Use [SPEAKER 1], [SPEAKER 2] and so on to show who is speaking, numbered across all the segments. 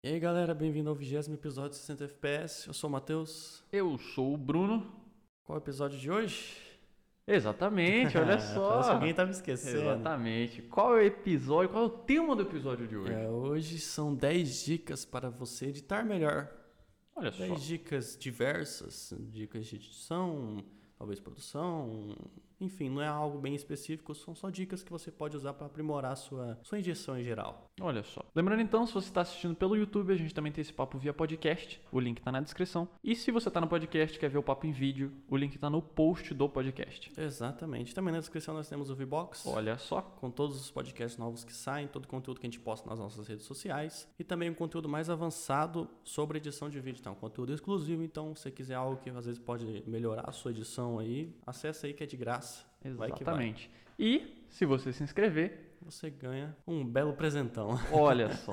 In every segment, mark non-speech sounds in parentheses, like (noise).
[SPEAKER 1] E aí galera, bem-vindo ao vigésimo episódio de 60 FPS. Eu sou o Matheus.
[SPEAKER 2] Eu sou o Bruno.
[SPEAKER 1] Qual é o episódio de hoje?
[SPEAKER 2] Exatamente, olha (laughs) só.
[SPEAKER 1] Parece que alguém tá me esquecendo.
[SPEAKER 2] Exatamente. Qual é o episódio? Qual é o tema do episódio de hoje?
[SPEAKER 1] É, hoje são 10 dicas para você editar melhor.
[SPEAKER 2] Olha só.
[SPEAKER 1] 10 dicas diversas, dicas de edição, talvez produção, enfim, não é algo bem específico, são só dicas que você pode usar para aprimorar a sua, sua injeção em geral.
[SPEAKER 2] Olha só. Lembrando então, se você está assistindo pelo YouTube, a gente também tem esse papo via podcast. O link está na descrição. E se você está no podcast e quer ver o papo em vídeo, o link está no post do podcast.
[SPEAKER 1] Exatamente. Também na descrição nós temos o Vbox.
[SPEAKER 2] Olha só.
[SPEAKER 1] Com todos os podcasts novos que saem, todo o conteúdo que a gente posta nas nossas redes sociais. E também um conteúdo mais avançado sobre edição de vídeo. Então, um conteúdo exclusivo. Então, se você quiser algo que às vezes pode melhorar a sua edição aí, acessa aí que é de graça. Vai que vai.
[SPEAKER 2] Exatamente. E se você se inscrever,
[SPEAKER 1] Você ganha um belo presentão.
[SPEAKER 2] olha (laughs) só.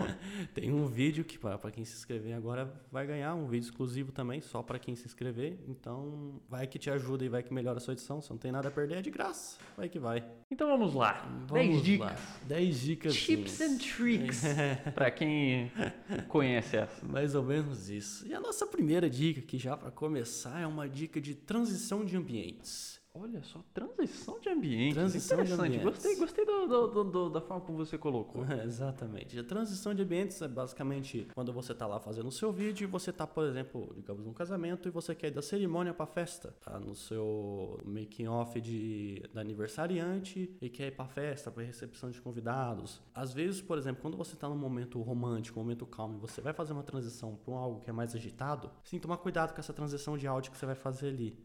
[SPEAKER 1] Tem um vídeo que para quem se inscrever agora vai ganhar um vídeo exclusivo também, só para quem se inscrever. Então, vai que te ajuda e vai que melhora a sua edição. Se não tem nada a perder, é de graça. Vai que vai.
[SPEAKER 2] Então vamos lá.
[SPEAKER 1] Vamos
[SPEAKER 2] 10 dicas.
[SPEAKER 1] lá. 10 dicas.
[SPEAKER 2] Tips and tricks. (laughs) pra quem conhece essa.
[SPEAKER 1] Mais ou menos isso. E a nossa primeira dica aqui já para começar é uma dica de transição de ambientes.
[SPEAKER 2] Olha só, transição de ambiente.
[SPEAKER 1] Transição de
[SPEAKER 2] Interessante.
[SPEAKER 1] ambientes.
[SPEAKER 2] Gostei, gostei do- do- do- da forma como você colocou. (laughs)
[SPEAKER 1] Exatamente. A transição de ambientes é basicamente quando você está lá fazendo o seu vídeo e você está, por exemplo, digamos, num casamento e você quer ir da cerimônia para festa. Tá no seu making off de da aniversariante e quer ir para festa, para recepção de convidados. Às vezes, por exemplo, quando você está num momento romântico, um momento calmo, e você vai fazer uma transição para algo que é mais agitado, sim, tomar cuidado com essa transição de áudio que você vai fazer ali.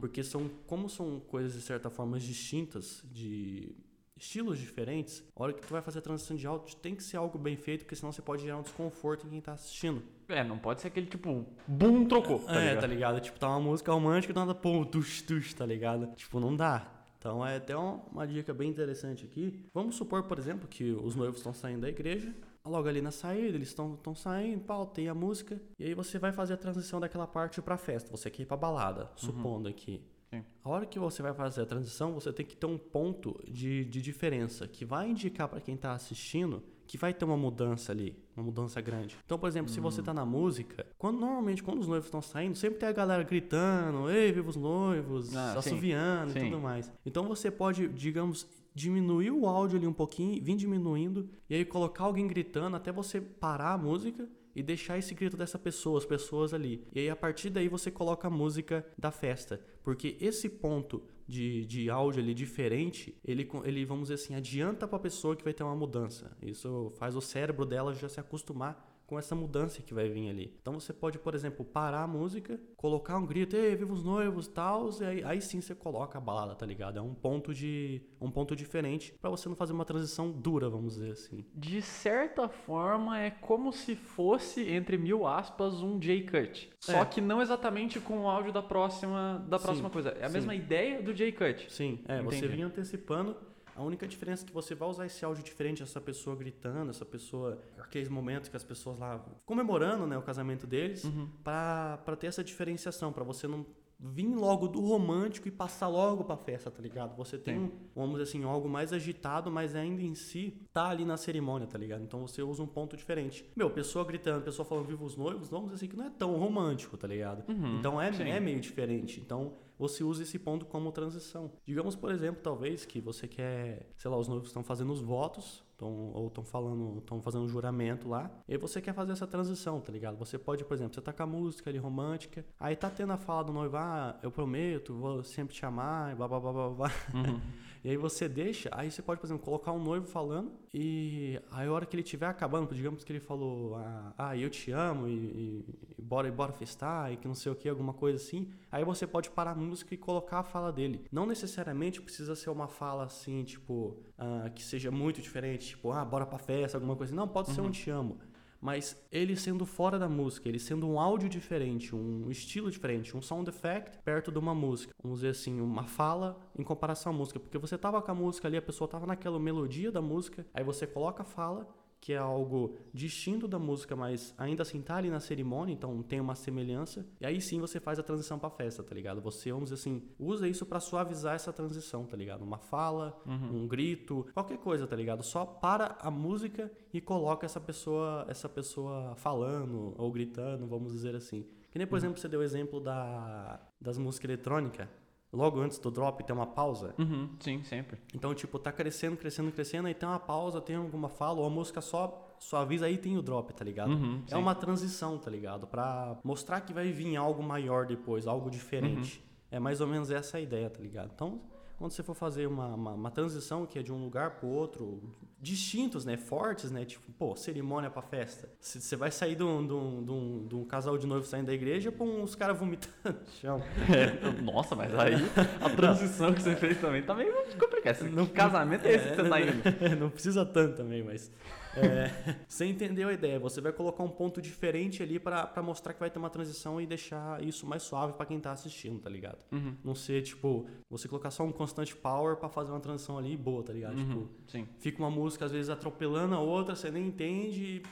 [SPEAKER 1] Porque são como são coisas de certa forma distintas de estilos diferentes, a hora que tu vai fazer a transição de áudio tem que ser algo bem feito, porque senão você pode gerar um desconforto em quem tá assistindo.
[SPEAKER 2] É, não pode ser aquele tipo, boom, trocou. Tá
[SPEAKER 1] é,
[SPEAKER 2] ligado?
[SPEAKER 1] tá ligado? Tipo, tá uma música romântica e nada, pô, tush, tush, tá ligado? Tipo, não dá. Então é até uma, dica bem interessante aqui. Vamos supor, por exemplo, que os noivos estão saindo da igreja. Logo ali na saída, eles estão saindo, pau, tem a música. E aí você vai fazer a transição daquela parte pra festa. Você quer ir pra balada, supondo aqui.
[SPEAKER 2] Sim.
[SPEAKER 1] A hora que você vai fazer a transição, você tem que ter um ponto de, de diferença que vai indicar para quem tá assistindo que vai ter uma mudança ali, uma mudança grande. Então, por exemplo, se você tá na música, quando normalmente quando os noivos estão saindo, sempre tem a galera gritando, ei, viva os noivos,
[SPEAKER 2] Ah, sim.
[SPEAKER 1] assoviando e
[SPEAKER 2] Sim.
[SPEAKER 1] tudo mais. Então você pode, digamos, diminuir o áudio ali um pouquinho, vir diminuindo e aí colocar alguém gritando até você parar a música e deixar esse grito dessa pessoa, as pessoas ali. E aí a partir daí você coloca a música da festa, porque esse ponto de, de áudio ali diferente, ele, ele, vamos dizer assim, adianta pra pessoa que vai ter uma mudança. Isso faz o cérebro dela já se acostumar com essa mudança que vai vir ali. Então você pode, por exemplo, parar a música, colocar um grito, ei, viva os noivos, tal, e aí, aí sim você coloca a balada, tá ligado? É um ponto de um ponto diferente pra você não fazer uma transição dura, vamos dizer assim.
[SPEAKER 2] De certa forma, é como se fosse, entre mil aspas, um J-Cut. Só
[SPEAKER 1] É.
[SPEAKER 2] que não exatamente com o áudio da próxima, da próxima
[SPEAKER 1] Sim,
[SPEAKER 2] coisa. É a
[SPEAKER 1] sim.
[SPEAKER 2] mesma ideia do J-Cut.
[SPEAKER 1] Sim, é, você
[SPEAKER 2] Entendi.
[SPEAKER 1] vinha antecipando. A única diferença é que você vai usar esse áudio diferente, essa pessoa gritando, essa pessoa, aqueles momentos que as pessoas lá comemorando, né, o casamento deles,
[SPEAKER 2] Uhum.
[SPEAKER 1] para ter essa diferenciação, pra você não vir logo do romântico e passar logo pra festa, tá ligado? Você tem, um, vamos dizer assim, algo mais agitado, mas ainda em si tá ali na cerimônia, tá ligado? Então você usa um ponto diferente. Meu, pessoa gritando, pessoa falando viva os noivos, vamos dizer assim que não é tão romântico, tá ligado? então é,
[SPEAKER 2] sim.
[SPEAKER 1] é meio diferente. Então você usa esse ponto como transição. Digamos, por exemplo, talvez que você quer, sei lá, os noivos estão fazendo os votos, tão, ou estão falando, estão fazendo um juramento lá, e você quer fazer essa transição, tá ligado? Você pode, por exemplo, você tá com a música ali romântica, aí tá tendo a fala do noivo, ah, eu prometo, vou sempre te amar, e blá blá blá blá blá. (laughs) E aí você deixa, aí você pode, por exemplo, colocar um noivo falando e aí a hora que ele estiver acabando, digamos que ele falou, ah, ah, eu te amo e, e- e bora, e bora festar e que não sei o que, alguma coisa assim, aí você pode parar a música e colocar a fala dele. Não necessariamente precisa ser uma fala assim, tipo, ah, que seja muito diferente, tipo, ah, bora pra festa, alguma coisa assim. Não, pode ser um te amo. Mas ele sendo fora da música, ele sendo um áudio diferente, um estilo diferente, um sound effect perto de uma música. Vamos dizer assim, uma fala em comparação à música. Porque você tava com a música ali, a pessoa tava naquela melodia da música, aí você coloca a fala, que é algo distinto da música, mas ainda assim tá ali na cerimônia, então tem uma semelhança. E aí sim você faz a transição pra festa, tá ligado? Você, vamos dizer assim, usa isso para suavizar essa transição, tá ligado? Uma fala, uhum. um grito, qualquer coisa, tá ligado? Só para a música e coloca essa pessoa, essa pessoa falando ou gritando, vamos dizer assim. Que nem, por uhum. exemplo, você deu o exemplo da, das músicas eletrônicas logo antes do drop tem uma pausa.
[SPEAKER 2] Uhum, sim, sempre.
[SPEAKER 1] Então, tipo, tá crescendo, crescendo, crescendo, aí tem uma pausa, tem alguma fala, ou a música só suaviza, aí tem o drop, tá ligado?
[SPEAKER 2] Uhum,
[SPEAKER 1] é uma transição, tá ligado? Pra mostrar que vai vir algo maior depois, algo diferente. Uhum. É mais ou menos essa a ideia, tá ligado? Então, quando você for fazer uma, uma, uma transição que é de um lugar pro outro, distintos, né? Fortes, né? Tipo, pô, cerimônia pra festa. Você vai sair de um, de, um, de, um, casal de noivo saindo da igreja com uns caras vomitando no chão. (laughs)
[SPEAKER 2] É, nossa, mas aí a transição que você fez também tá meio complicada. No casamento é esse que você tá (laughs) indo.
[SPEAKER 1] Não precisa tanto também, mas. É, (laughs) você entendeu a ideia. Você vai colocar um ponto diferente ali para mostrar que vai ter uma transição e deixar isso mais suave para quem tá assistindo, tá ligado?
[SPEAKER 2] Uhum.
[SPEAKER 1] Não ser, tipo, você colocar só um constante power para fazer uma transição ali boa, tá ligado?
[SPEAKER 2] Uhum.
[SPEAKER 1] Tipo,
[SPEAKER 2] Sim.
[SPEAKER 1] fica uma música às vezes atropelando a outra, você nem entende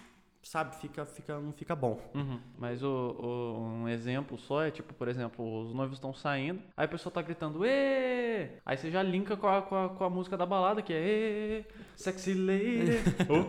[SPEAKER 1] sabe, fica, fica, não fica bom.
[SPEAKER 2] Uhum. Mas o, o, um exemplo só é tipo, por exemplo, os noivos estão saindo, aí a pessoa tá gritando, Ê! Aí você já linka com a, com a, com a música da balada, que é Ê! Sexy Lady! oh,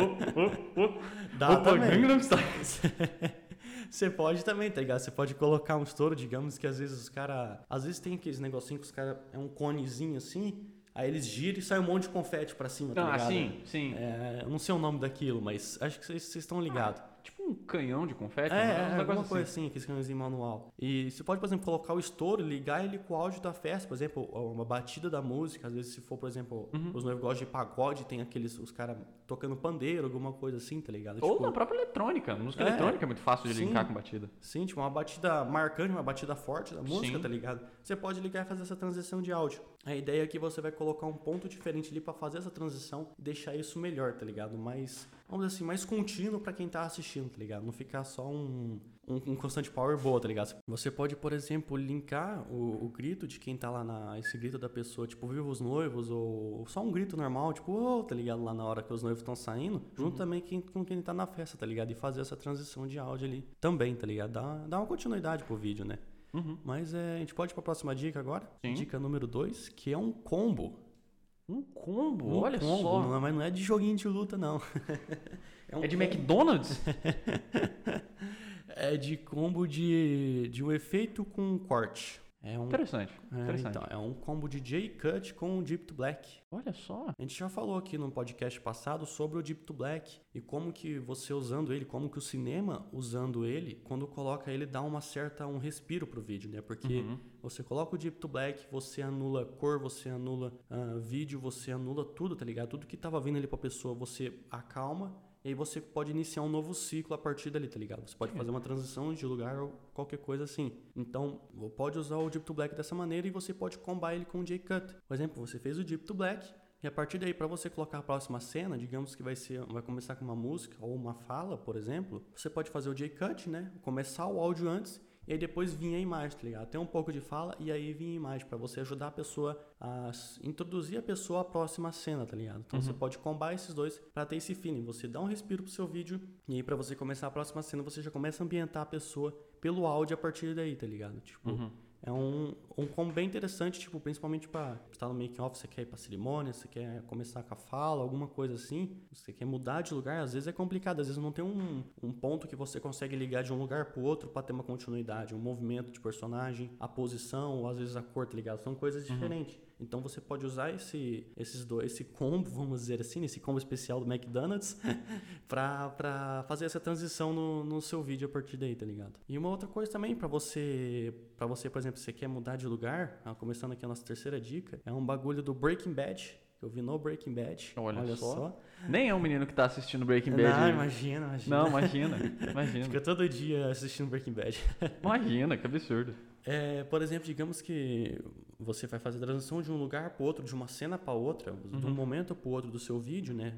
[SPEAKER 2] oh, oh, oh.
[SPEAKER 1] Dá Opa, também. (laughs) Você pode também, tá ligado? Você pode colocar um estouro, digamos que às vezes os caras. Às vezes tem aqueles negocinhos que os caras. É um conezinho assim. Aí eles giram e sai um monte de confete pra cima, tá ah, ligado?
[SPEAKER 2] sim, sim.
[SPEAKER 1] É, não sei o nome daquilo, mas acho que vocês estão ligados. Ah,
[SPEAKER 2] um canhão de confete?
[SPEAKER 1] É, é alguma assim. coisa assim, aquele canhãozinho manual. E você pode, por exemplo, colocar o estouro, ligar ele com o áudio da festa, por exemplo, uma batida da música, às vezes se for, por exemplo, uhum. os noivos gostam de pagode, tem aqueles, os caras tocando pandeiro, alguma coisa assim, tá ligado?
[SPEAKER 2] Ou tipo, na própria eletrônica, música é, eletrônica é muito fácil de sim, linkar com batida.
[SPEAKER 1] Sim, tipo uma batida marcante, uma batida forte da música, sim. tá ligado? Você pode ligar e fazer essa transição de áudio. A ideia é que você vai colocar um ponto diferente ali para fazer essa transição e deixar isso melhor, tá ligado? Mais, vamos dizer assim, mais contínuo para quem tá assistindo, tá ligado? Não ficar só um, um, um, constante power boa, tá ligado? Você pode, por exemplo, linkar o, o, grito de quem tá lá na. Esse grito da pessoa, tipo, viva os noivos, ou só um grito normal, tipo, oh, tá ligado? Lá na hora que os noivos estão saindo, junto uhum. também quem, com quem tá na festa, tá ligado? E fazer essa transição de áudio ali também, tá ligado? Dá, dá uma continuidade pro vídeo, né?
[SPEAKER 2] Uhum.
[SPEAKER 1] Mas é, a gente pode ir pra próxima dica agora?
[SPEAKER 2] Sim.
[SPEAKER 1] Dica número 2, que é um combo.
[SPEAKER 2] Um combo?
[SPEAKER 1] Um
[SPEAKER 2] Olha
[SPEAKER 1] combo,
[SPEAKER 2] só.
[SPEAKER 1] Não, mas não é de joguinho de luta, não. (laughs)
[SPEAKER 2] é, um é de combo. McDonald's? (laughs)
[SPEAKER 1] é de combo de, de um efeito com corte. É um,
[SPEAKER 2] interessante,
[SPEAKER 1] é,
[SPEAKER 2] interessante.
[SPEAKER 1] Então, é um combo de J-Cut com Deep to Black.
[SPEAKER 2] Olha só.
[SPEAKER 1] A gente já falou aqui no podcast passado sobre o Deep to Black e como que você usando ele, como que o cinema usando ele, quando coloca ele dá uma certa um respiro pro vídeo, né? Porque uhum. você coloca o Deep to Black, você anula cor, você anula uh, vídeo, você anula tudo, tá ligado? Tudo que tava vindo ali pra pessoa, você acalma e aí você pode iniciar um novo ciclo a partir dali, tá ligado? Você pode fazer uma transição de lugar ou qualquer coisa assim. Então, pode usar o Deep to Black dessa maneira e você pode combar ele com o J-Cut. Por exemplo, você fez o Deep to Black, e a partir daí, para você colocar a próxima cena, digamos que vai ser, vai começar com uma música ou uma fala, por exemplo, você pode fazer o J-Cut, né? Começar o áudio antes e aí depois vinha a imagem, tá ligado? Tem um pouco de fala e aí vinha a imagem para você ajudar a pessoa a introduzir a pessoa à próxima cena, tá ligado? Então uhum. você pode combar esses dois para ter esse feeling. Você dá um respiro pro seu vídeo e aí para você começar a próxima cena, você já começa a ambientar a pessoa pelo áudio a partir daí, tá ligado? Tipo,
[SPEAKER 2] uhum.
[SPEAKER 1] É um, um combo bem interessante, tipo, principalmente para estar no make-off, você quer ir pra cerimônia, você quer começar com a fala, alguma coisa assim, você quer mudar de lugar, às vezes é complicado, às vezes não tem um, um ponto que você consegue ligar de um lugar pro outro para ter uma continuidade, um movimento de personagem, a posição, ou às vezes a cor, tá ligado? São coisas uhum. Então você pode usar esse, esses dois, esse combo, vamos dizer assim, esse combo especial do McDonald's, (laughs) para fazer essa transição no, no seu vídeo a partir daí, tá ligado? E uma outra coisa também, para você, para você, por exemplo, você quer mudar de lugar, começando aqui a nossa terceira dica, é um bagulho do Breaking Bad, eu vi no Breaking Bad.
[SPEAKER 2] Olha, Olha só. só. Nem é um menino que tá assistindo Breaking Bad.
[SPEAKER 1] Não, imagina, imagina.
[SPEAKER 2] Não, imagina, imagina. (laughs)
[SPEAKER 1] Fica todo dia assistindo Breaking Bad.
[SPEAKER 2] Imagina, que absurdo.
[SPEAKER 1] É, por exemplo, digamos que você vai fazer a transição de um lugar para outro, de uma cena para outra, uhum. de um momento para outro do seu vídeo, né?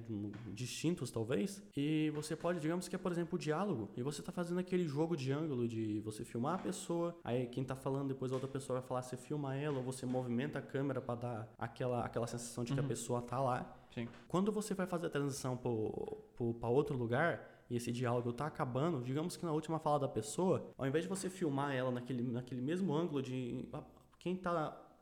[SPEAKER 1] Distintos talvez. E você pode, digamos que é, por exemplo, o diálogo. E você está fazendo aquele jogo de ângulo de você filmar a pessoa, aí quem está falando depois a outra pessoa vai falar, você filma ela, ou você movimenta a câmera para dar aquela, aquela sensação de que uhum. a pessoa tá lá.
[SPEAKER 2] Sim.
[SPEAKER 1] Quando você vai fazer a transição para outro lugar e esse diálogo tá acabando, digamos que na última fala da pessoa, ao invés de você filmar ela naquele, naquele mesmo ângulo de ah, quem tá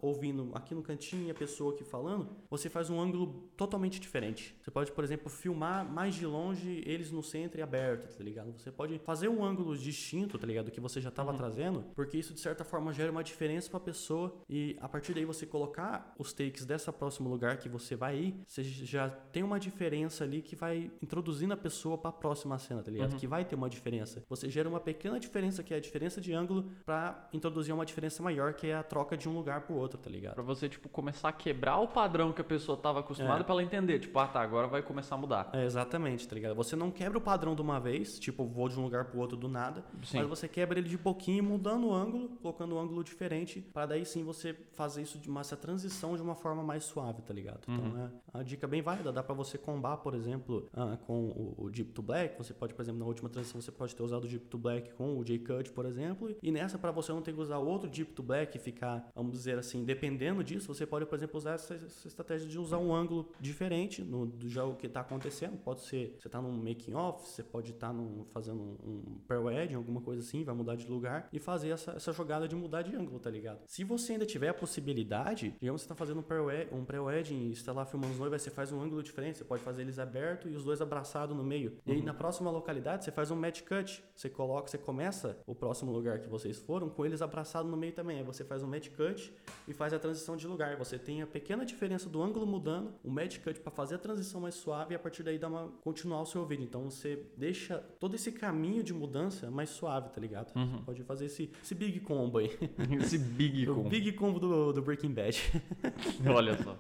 [SPEAKER 1] ouvindo aqui no cantinho a pessoa aqui falando, você faz um ângulo totalmente diferente. Você pode, por exemplo, filmar mais de longe eles no centro e aberto, tá ligado? Você pode fazer um ângulo distinto, tá ligado? Que você já estava uhum. trazendo, porque isso de certa forma gera uma diferença para a pessoa e a partir daí você colocar os takes dessa próximo lugar que você vai ir, você já tem uma diferença ali que vai introduzindo a pessoa para a próxima cena, tá ligado? Uhum. Que vai ter uma diferença. Você gera uma pequena diferença que é a diferença de ângulo para introduzir uma diferença maior que é a troca de um lugar pro outro, tá ligado?
[SPEAKER 2] Pra você, tipo, começar a quebrar o padrão que a pessoa tava acostumada é. pra ela entender. Tipo, ah, tá, agora vai começar a mudar.
[SPEAKER 1] É, exatamente, tá ligado? Você não quebra o padrão de uma vez, tipo, vou de um lugar pro outro do nada. Sim. Mas você quebra ele de pouquinho, mudando o ângulo, colocando um ângulo diferente, para daí sim você fazer isso de uma, essa transição de uma forma mais suave, tá ligado? Então, uhum. Então é uma dica bem válida. Dá pra você combar, por exemplo, ah, com o, o Deep to Black. Você pode, por exemplo, na última transição, você pode ter usado o Deep to Black com o J-Cut, por exemplo. E nessa, para você não ter que usar outro Deep to Black e ficar, vamos dizer assim, dependendo disso, você pode, por exemplo, usar essa, essa estratégia de usar um ângulo diferente no, do jogo que está acontecendo. Pode ser, você está num making off, você pode estar tá fazendo um, um pre-wedding, alguma coisa assim, vai mudar de lugar e fazer essa, essa jogada de mudar de ângulo, tá ligado? Se você ainda tiver a possibilidade, digamos que você está fazendo um pre-wedding, um está lá filmando os noivos, você faz um ângulo diferente, você pode fazer eles abertos e os dois abraçados no meio. E aí uhum. na próxima localidade, você faz um match cut, você coloca, você começa o próximo lugar que vocês foram com eles abraçados no meio também. Aí você faz um match cut e faz a transição de lugar. Você tem a pequena diferença do ângulo mudando, o match cut para fazer a transição mais suave e a partir daí dá uma continuar o seu vídeo. Então você deixa todo esse caminho de mudança mais suave, tá ligado? Uhum. Pode fazer esse, esse big combo aí. (laughs)
[SPEAKER 2] esse big (laughs) combo.
[SPEAKER 1] o big combo do, do Breaking Bad. (laughs)
[SPEAKER 2] Olha só.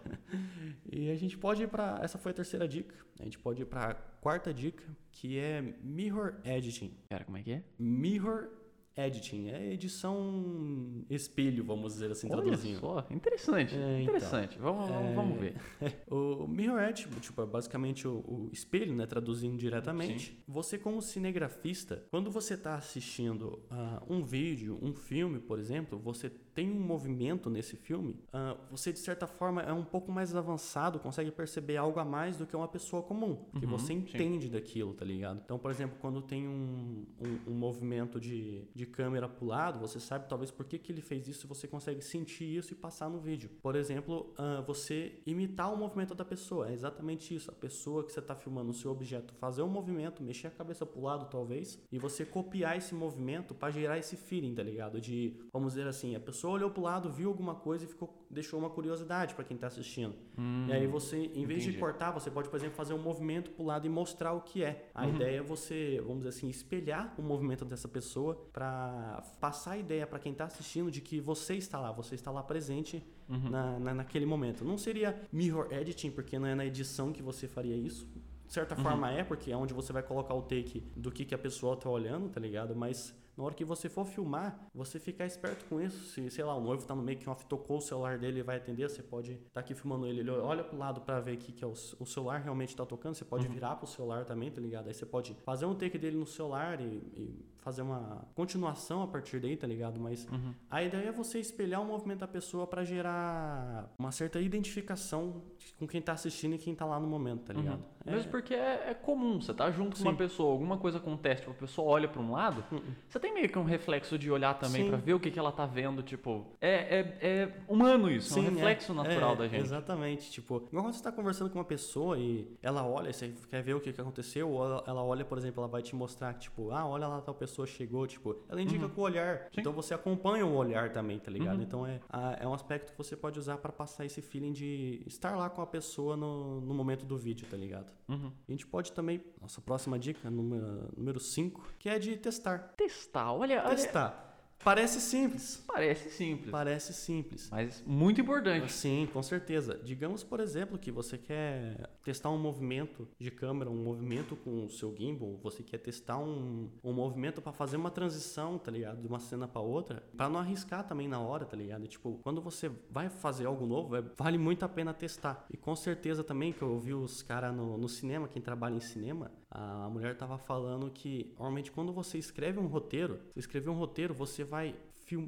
[SPEAKER 1] E a gente pode ir para essa foi a terceira dica. A gente pode ir para quarta dica, que é mirror editing.
[SPEAKER 2] Cara, como é que é?
[SPEAKER 1] Mirror editing, é edição espelho, vamos dizer assim,
[SPEAKER 2] Olha
[SPEAKER 1] traduzindo.
[SPEAKER 2] Só, interessante, é, então, interessante. Vamos, é, vamos ver. (laughs)
[SPEAKER 1] o mirror edge, tipo, é basicamente o, o, espelho, né, traduzindo diretamente. Sim. Você como cinegrafista, quando você está assistindo uh, um vídeo, um filme, por exemplo, você tem um movimento nesse filme, uh, você de certa forma é um pouco mais avançado, consegue perceber algo a mais do que uma pessoa comum, que uhum, você entende sim. daquilo, tá ligado? Então, por exemplo, quando tem um, um, um movimento de, de câmera pro lado, você sabe talvez por que, que ele fez isso, você consegue sentir isso e passar no vídeo. Por exemplo, uh, você imitar o movimento da pessoa, é exatamente isso. A pessoa que você está filmando o seu objeto fazer um movimento, mexer a cabeça pro lado talvez, e você copiar esse movimento para gerar esse feeling, tá ligado? De, vamos dizer assim, a pessoa pessoa olhou pro lado, viu alguma coisa e ficou, deixou uma curiosidade para quem está assistindo. Hum, e aí você, em vez entendi. de cortar, você pode, por exemplo, fazer um movimento pro lado e mostrar o que é. A uhum. ideia é você, vamos dizer assim, espelhar o movimento dessa pessoa para passar a ideia para quem está assistindo de que você está lá, você está lá presente uhum. na, na, naquele momento. Não seria mirror editing, porque não é na edição que você faria isso. De certa uhum. forma é, porque é onde você vai colocar o take do que, que a pessoa tá olhando, tá ligado? Mas na hora que você for filmar, você ficar esperto com isso. Se, sei lá, o noivo tá no make off, tocou o celular dele e vai atender, você pode estar tá aqui filmando ele, ele olha pro lado para ver que, que é o, o, celular realmente tá tocando, você pode uhum. virar pro celular também, tá ligado? Aí você pode fazer um take dele no celular e, e fazer uma continuação a partir daí, tá ligado? Mas uhum. a ideia é você espelhar o movimento da pessoa para gerar uma certa identificação com quem tá assistindo e quem tá lá no momento, tá ligado? Uhum.
[SPEAKER 2] É... Mesmo porque é, é, comum, você tá junto Sim. com uma pessoa, alguma coisa acontece, tipo, a pessoa olha para um lado, uhum. você tem meio que um reflexo de olhar também para ver o que, que ela tá vendo, tipo, é, é, é humano isso, Sim, é um reflexo é. natural
[SPEAKER 1] é,
[SPEAKER 2] da gente.
[SPEAKER 1] Exatamente, tipo, igual quando você tá conversando com uma pessoa e ela olha, você quer ver o que, que aconteceu, ou ela, ela olha, por exemplo, ela vai te mostrar, tipo, ah, olha lá, tal pessoa chegou, tipo, ela indica uhum. com o olhar. Sim. Então você acompanha o olhar também, tá ligado? Uhum. Então é, é um aspecto que você pode usar para passar esse feeling de estar lá com a pessoa no, no momento do vídeo, tá ligado? Uhum. A gente pode também, nossa próxima dica, número 5, que é de testar.
[SPEAKER 2] Testar, olha.
[SPEAKER 1] Testar. Olha... Parece simples.
[SPEAKER 2] Parece simples.
[SPEAKER 1] Parece simples.
[SPEAKER 2] Mas muito importante.
[SPEAKER 1] Sim, com certeza. Digamos, por exemplo, que você quer testar um movimento de câmera, um movimento com o seu gimbal, você quer testar um, um movimento para fazer uma transição, tá ligado? De uma cena para outra, para não arriscar também na hora, tá ligado? Tipo, quando você vai fazer algo novo, é, vale muito a pena testar. E com certeza também que eu vi os caras no, no cinema, quem trabalha em cinema, a mulher tava falando que normalmente quando você escreve um roteiro, você um roteiro, você vai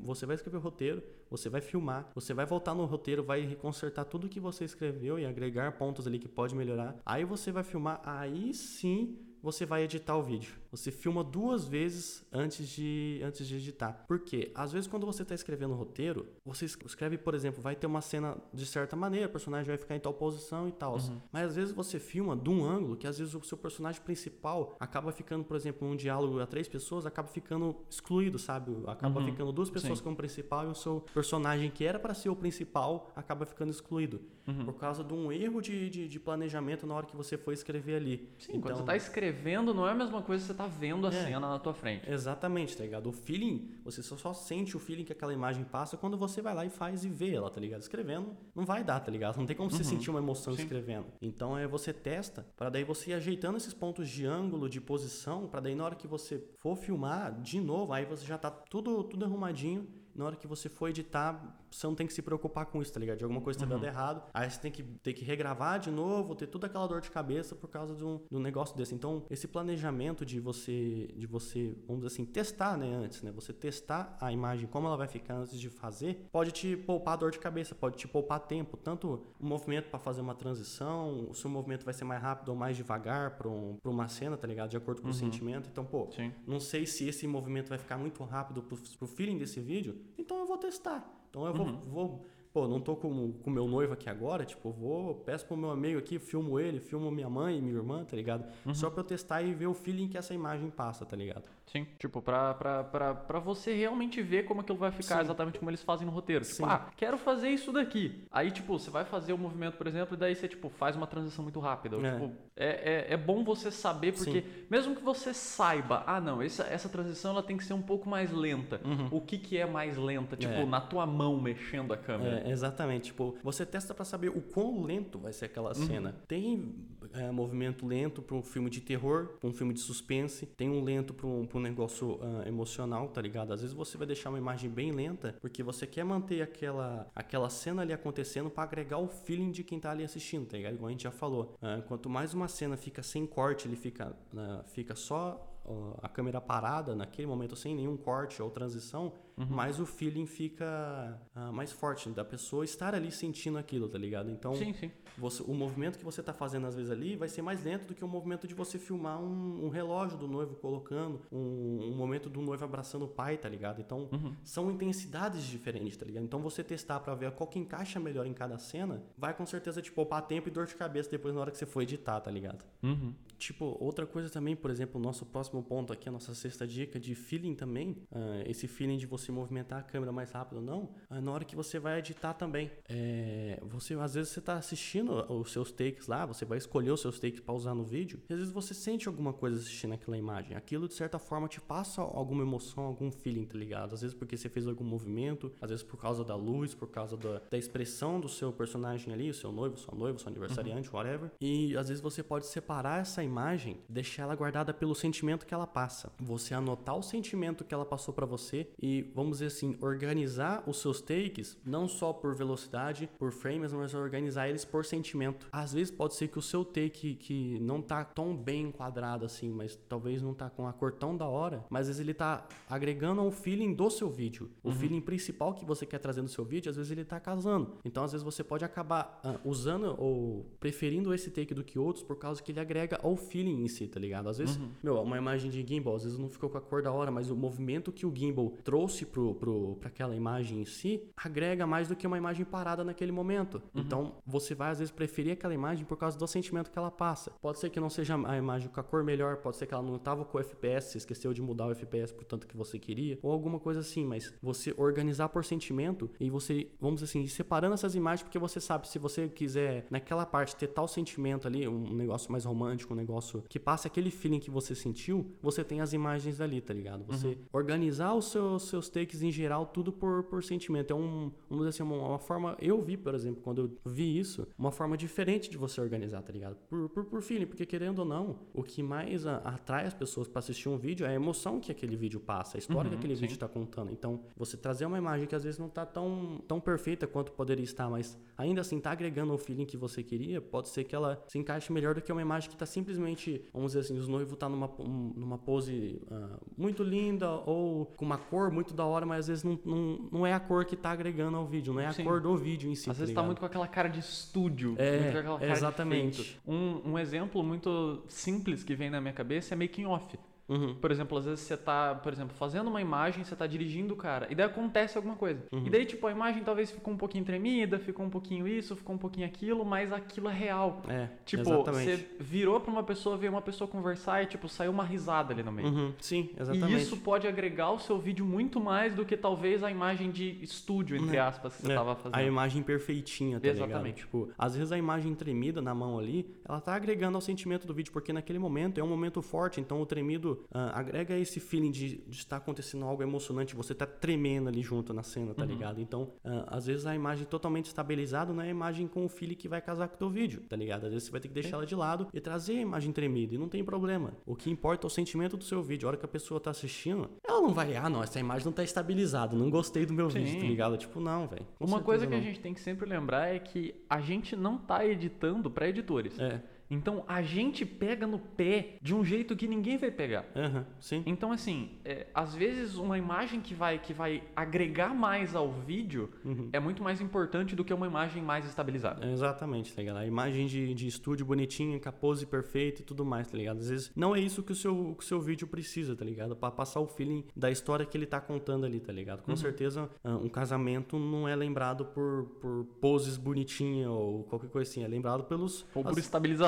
[SPEAKER 1] você vai escrever o roteiro, você vai filmar, você vai voltar no roteiro, vai consertar tudo que você escreveu e agregar pontos ali que pode melhorar. Aí você vai filmar, aí sim você vai editar o vídeo. Você filma duas vezes antes de, antes de editar. Por quê? Às vezes, quando você está escrevendo um roteiro, você escreve, por exemplo, vai ter uma cena de certa maneira, o personagem vai ficar em tal posição e tal. Uhum. Mas às vezes você filma de um ângulo que às vezes o seu personagem principal acaba ficando, por exemplo, um diálogo a três pessoas, acaba ficando excluído, sabe? Acaba uhum. ficando duas pessoas Sim. como principal e o seu personagem que era para ser o principal acaba ficando excluído. Uhum. Por causa de um erro de, de, de, planejamento na hora que você foi escrever ali.
[SPEAKER 2] Sim, então, quando você está escrevendo escrevendo não é a mesma coisa que você tá vendo a é, cena na tua frente.
[SPEAKER 1] Exatamente, tá ligado? O feeling, você só, só sente o feeling que aquela imagem passa quando você vai lá e faz e vê ela, tá ligado? Escrevendo não vai dar, tá ligado? Não tem como você uhum. sentir uma emoção Sim. escrevendo. Então é você testa para daí você ir ajeitando esses pontos de ângulo, de posição, para daí na hora que você for filmar de novo, aí você já tá tudo tudo arrumadinho na hora que você for editar, você não tem que se preocupar com isso, tá ligado? De alguma coisa tá uhum. dando errado. Aí você tem que ter que regravar de novo, ter toda aquela dor de cabeça por causa de um, de um negócio desse. Então, esse planejamento de você, de você, vamos dizer assim, testar, né, antes, né? Você testar a imagem, como ela vai ficar antes de fazer, pode te poupar dor de cabeça, pode te poupar tempo. Tanto o movimento para fazer uma transição, se o movimento vai ser mais rápido ou mais devagar para um, uma cena, tá ligado? De acordo com uhum. o sentimento. Então, pô, Sim. não sei se esse movimento vai ficar muito rápido pro, pro feeling desse vídeo, então eu vou testar. Então eu vou, uhum. vou pô, não tô com o meu noivo aqui agora, tipo, vou, peço pro meu amigo aqui, filmo ele, filmo minha mãe e minha irmã, tá ligado? Uhum. Só pra eu testar e ver o feeling que essa imagem passa, tá ligado?
[SPEAKER 2] Sim, tipo, pra, pra, pra, pra você realmente ver como aquilo vai ficar, Sim. exatamente como eles fazem no roteiro. Tipo, Sim. ah, quero fazer isso daqui. Aí, tipo, você vai fazer o movimento, por exemplo, e daí você, tipo, faz uma transição muito rápida. É. Tipo, é, é, é, bom você saber, porque Sim. mesmo que você saiba, ah, não, essa, essa transição ela tem que ser um pouco mais lenta. Uhum. O que que é mais lenta? Tipo, é. na tua mão mexendo a câmera.
[SPEAKER 1] É, exatamente. Tipo, você testa para saber o quão lento vai ser aquela uhum. cena. Tem é, movimento lento para um filme de terror, para um filme de suspense. Tem um lento para um, um negócio uh, emocional, tá ligado? Às vezes você vai deixar uma imagem bem lenta porque você quer manter aquela, aquela cena ali acontecendo para agregar o feeling de quem tá ali assistindo, tá ligado? Igual a gente já falou. Uh, quanto mais uma cena fica sem corte, ele fica, uh, fica só a câmera parada naquele momento sem nenhum corte ou transição, uhum. mais o feeling fica uh, mais forte da pessoa estar ali sentindo aquilo, tá ligado? Então,
[SPEAKER 2] sim, sim.
[SPEAKER 1] Você, o movimento que você tá fazendo às vezes ali vai ser mais lento do que o movimento de você filmar um, um relógio do noivo colocando, um, um, momento do noivo abraçando o pai, tá ligado? Então, uhum. são intensidades diferentes, tá ligado? Então, você testar para ver qual que encaixa melhor em cada cena, vai com certeza te poupar tempo e dor de cabeça depois na hora que você for editar, tá ligado?
[SPEAKER 2] Uhum.
[SPEAKER 1] Tipo, outra coisa também, por exemplo, o nosso próximo ponto aqui, a nossa sexta dica de feeling também, uh, esse feeling de você movimentar a câmera mais rápido ou não, uh, na hora que você vai editar também. É, você, às vezes você está assistindo os seus takes lá, você vai escolher os seus takes para usar no vídeo, e às vezes você sente alguma coisa assistindo aquela imagem. Aquilo, de certa forma, te passa alguma emoção, algum feeling, tá ligado? Às vezes porque você fez algum movimento, às vezes por causa da luz, por causa da, da expressão do seu personagem ali, o seu noivo, sua noiva, seu aniversariante, uhum. whatever. E às vezes você pode separar essa imagem, deixar ela guardada pelo sentimento que ela passa. Você anotar o sentimento que ela passou para você e, vamos dizer assim, organizar os seus takes, não só por velocidade, por frames, mas organizar eles por sentimento. Às vezes pode ser que o seu take que não tá tão bem enquadrado assim, mas talvez não tá com a cor tão da hora, mas às vezes ele tá agregando ao feeling do seu vídeo. O uhum. feeling principal que você quer trazer no seu vídeo, às vezes ele tá casando. Então, às vezes você pode acabar uh, usando ou preferindo esse take do que outros por causa que ele agrega ao feeling em si, tá ligado? Às vezes, uhum. meu, uma imagem de gimbal, às vezes não ficou com a cor da hora, mas o movimento que o gimbal trouxe pro, pro, pra aquela imagem em si agrega mais do que uma imagem parada naquele momento. Uhum. Então, você vai às vezes preferir aquela imagem por causa do sentimento que ela passa. Pode ser que não seja a imagem com a cor melhor, pode ser que ela não tava com o FPS, você esqueceu de mudar o FPS por tanto que você queria, ou alguma coisa assim, mas você organizar por sentimento e você, vamos dizer assim, separando essas imagens porque você sabe, se você quiser naquela parte ter tal sentimento ali, um negócio mais romântico, um negócio que passe aquele feeling que você sentiu, você tem as imagens ali, tá ligado? Você uhum. organizar os seus, seus takes em geral, tudo por, por sentimento. É um, vamos dizer assim, uma, uma, forma. Eu vi, por exemplo, quando eu vi isso, uma forma diferente de você organizar, tá ligado? Por, por, por feeling, porque querendo ou não, o que mais a, atrai as pessoas para assistir um vídeo é a emoção que aquele vídeo passa, a história uhum, que aquele sim. vídeo tá contando. Então, você trazer uma imagem que às vezes não tá tão, tão perfeita quanto poderia estar, mas ainda assim tá agregando o feeling que você queria, pode ser que ela se encaixe melhor do que uma imagem que tá simplesmente simplesmente, vamos dizer assim, os noivos tá numa, um- numa pose ah, muito linda ou com uma cor muito da hora, mas às vezes não, não, não é a cor que tá agregando ao vídeo, não é a
[SPEAKER 2] Sim.
[SPEAKER 1] cor do vídeo em si.
[SPEAKER 2] Às vezes tá
[SPEAKER 1] ligado?
[SPEAKER 2] muito com aquela cara de estúdio.
[SPEAKER 1] É,
[SPEAKER 2] muito com aquela cara
[SPEAKER 1] exatamente.
[SPEAKER 2] Um, um exemplo muito simples que vem na minha cabeça é making off.
[SPEAKER 1] Uhum.
[SPEAKER 2] Por exemplo, às vezes você tá, por exemplo, fazendo uma imagem, você tá dirigindo o cara, e daí acontece alguma coisa.
[SPEAKER 1] Uhum.
[SPEAKER 2] E daí, tipo, a imagem talvez ficou um pouquinho tremida, ficou um pouquinho isso, ficou um pouquinho aquilo, mas aquilo é real.
[SPEAKER 1] É,
[SPEAKER 2] Tipo,
[SPEAKER 1] exatamente.
[SPEAKER 2] você virou pra uma pessoa, veio uma pessoa conversar e, tipo, saiu uma risada ali no meio.
[SPEAKER 1] Uhum, Sim, exatamente.
[SPEAKER 2] E isso pode agregar o seu vídeo muito mais do que talvez a imagem de estúdio, entre aspas, que você
[SPEAKER 1] É,
[SPEAKER 2] tava fazendo.
[SPEAKER 1] A imagem perfeitinha, tá ligado?
[SPEAKER 2] Exatamente.
[SPEAKER 1] Tipo, às vezes a imagem tremida na mão ali, ela tá agregando ao sentimento do vídeo, porque naquele momento é um momento forte, então o tremido ah, agrega esse feeling de, de estar acontecendo algo emocionante, você tá tremendo ali junto na cena,
[SPEAKER 2] Uhum.
[SPEAKER 1] tá ligado? Então, ah, às vezes a imagem totalmente estabilizada não é a imagem com o feeling que vai casar com o teu vídeo, tá ligado? Às vezes você vai ter que deixar ela de lado e trazer a imagem tremida, e não tem problema. O que importa é o sentimento do seu vídeo. A hora que a pessoa tá assistindo, ela não vai, ah, não, essa imagem não tá estabilizada, não gostei do meu
[SPEAKER 2] Sim.
[SPEAKER 1] vídeo, tá ligado? Tipo, não, velho.
[SPEAKER 2] Uma coisa que a
[SPEAKER 1] não.
[SPEAKER 2] gente tem que sempre lembrar é que a gente não tá editando pra editores.
[SPEAKER 1] É,
[SPEAKER 2] Então a gente pega no pé de um jeito que ninguém vai pegar.
[SPEAKER 1] aham, sim.
[SPEAKER 2] Então, assim, é, às vezes uma imagem que vai, que vai agregar mais ao vídeo
[SPEAKER 1] Uhum.
[SPEAKER 2] é muito mais importante do que uma imagem mais estabilizada.
[SPEAKER 1] É, Exatamente, tá ligado? A imagem de, de estúdio bonitinha, com a pose perfeita e tudo mais, tá ligado? Às vezes não é isso que o seu, que o seu vídeo precisa, tá ligado? Pra passar o feeling da história que ele tá contando ali, tá ligado? Com certeza, ah, um casamento não é lembrado por, por poses bonitinhas ou qualquer coisa assim. É lembrado pelos.
[SPEAKER 2] Ou por
[SPEAKER 1] as-